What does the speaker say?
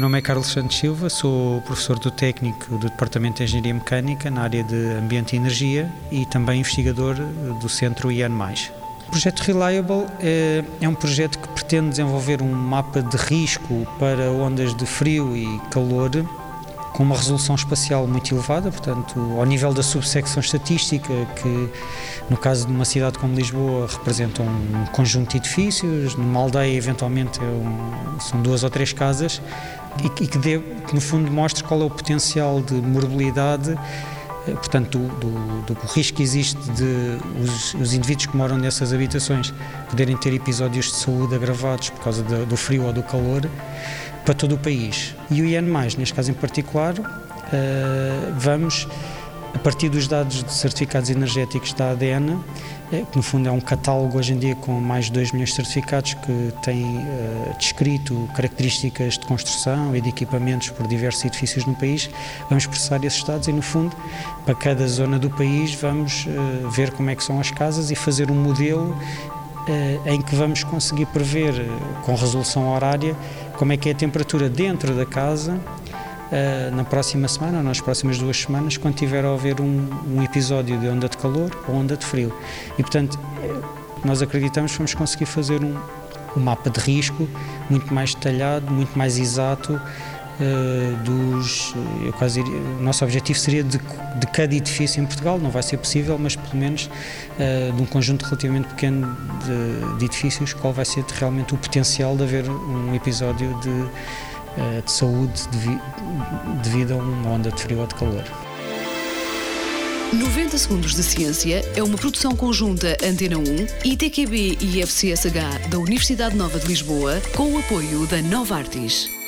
nome é Carlos Santos Silva, sou professor do técnico do Departamento de Engenharia Mecânica na área de Ambiente e Energia e também investigador do Centro IAN+. O projeto Reliable é, é, um projeto que pretende desenvolver um mapa de risco para ondas de frio e calor com uma resolução espacial muito elevada, portanto, ao nível da subsecção estatística, que no caso de uma cidade como Lisboa representa um conjunto de edifícios, numa aldeia eventualmente é um, são duas ou três casas, e, que, dê, que no fundo mostre qual é o potencial de morbilidade eh, portanto, do, do, do, risco que existe de os, os, indivíduos que moram nessas habitações poderem ter episódios de saúde agravados por causa do, do frio ou do calor, para todo o país. E o IN+, neste caso em particular, eh, vamos, a partir dos dados de certificados energéticos da ADN, eh, que no fundo é um catálogo hoje em dia com mais de 2 milhões de certificados que tem uh, descrito características de construção e de equipamentos por diversos edifícios no país, vamos processar esses dados e no fundo para cada zona do país vamos uh, ver como é que são as casas e fazer um modelo uh, em que vamos conseguir prever com resolução horária como é que é a temperatura dentro da casa uh, na próxima semana ou nas próximas duas semanas, quando tiver a haver um, um episódio de onda de calor ou onda de frio. E, portanto, eh, nós acreditamos que vamos conseguir fazer um, um mapa de risco muito mais detalhado, muito mais exato. Uh, dos, eu quase diria, o nosso objetivo seria de, de, cada edifício em Portugal, não vai ser possível, mas pelo menos uh, de um conjunto relativamente pequeno de, de, edifícios, qual vai ser realmente o potencial de haver um episódio de, de saúde devido a uma onda de frio ou de calor. 90 Segundos de Ciência é uma produção conjunta Antena 1, ITQB e FCSH da Universidade Nova de Lisboa, com o apoio da Nova Artis.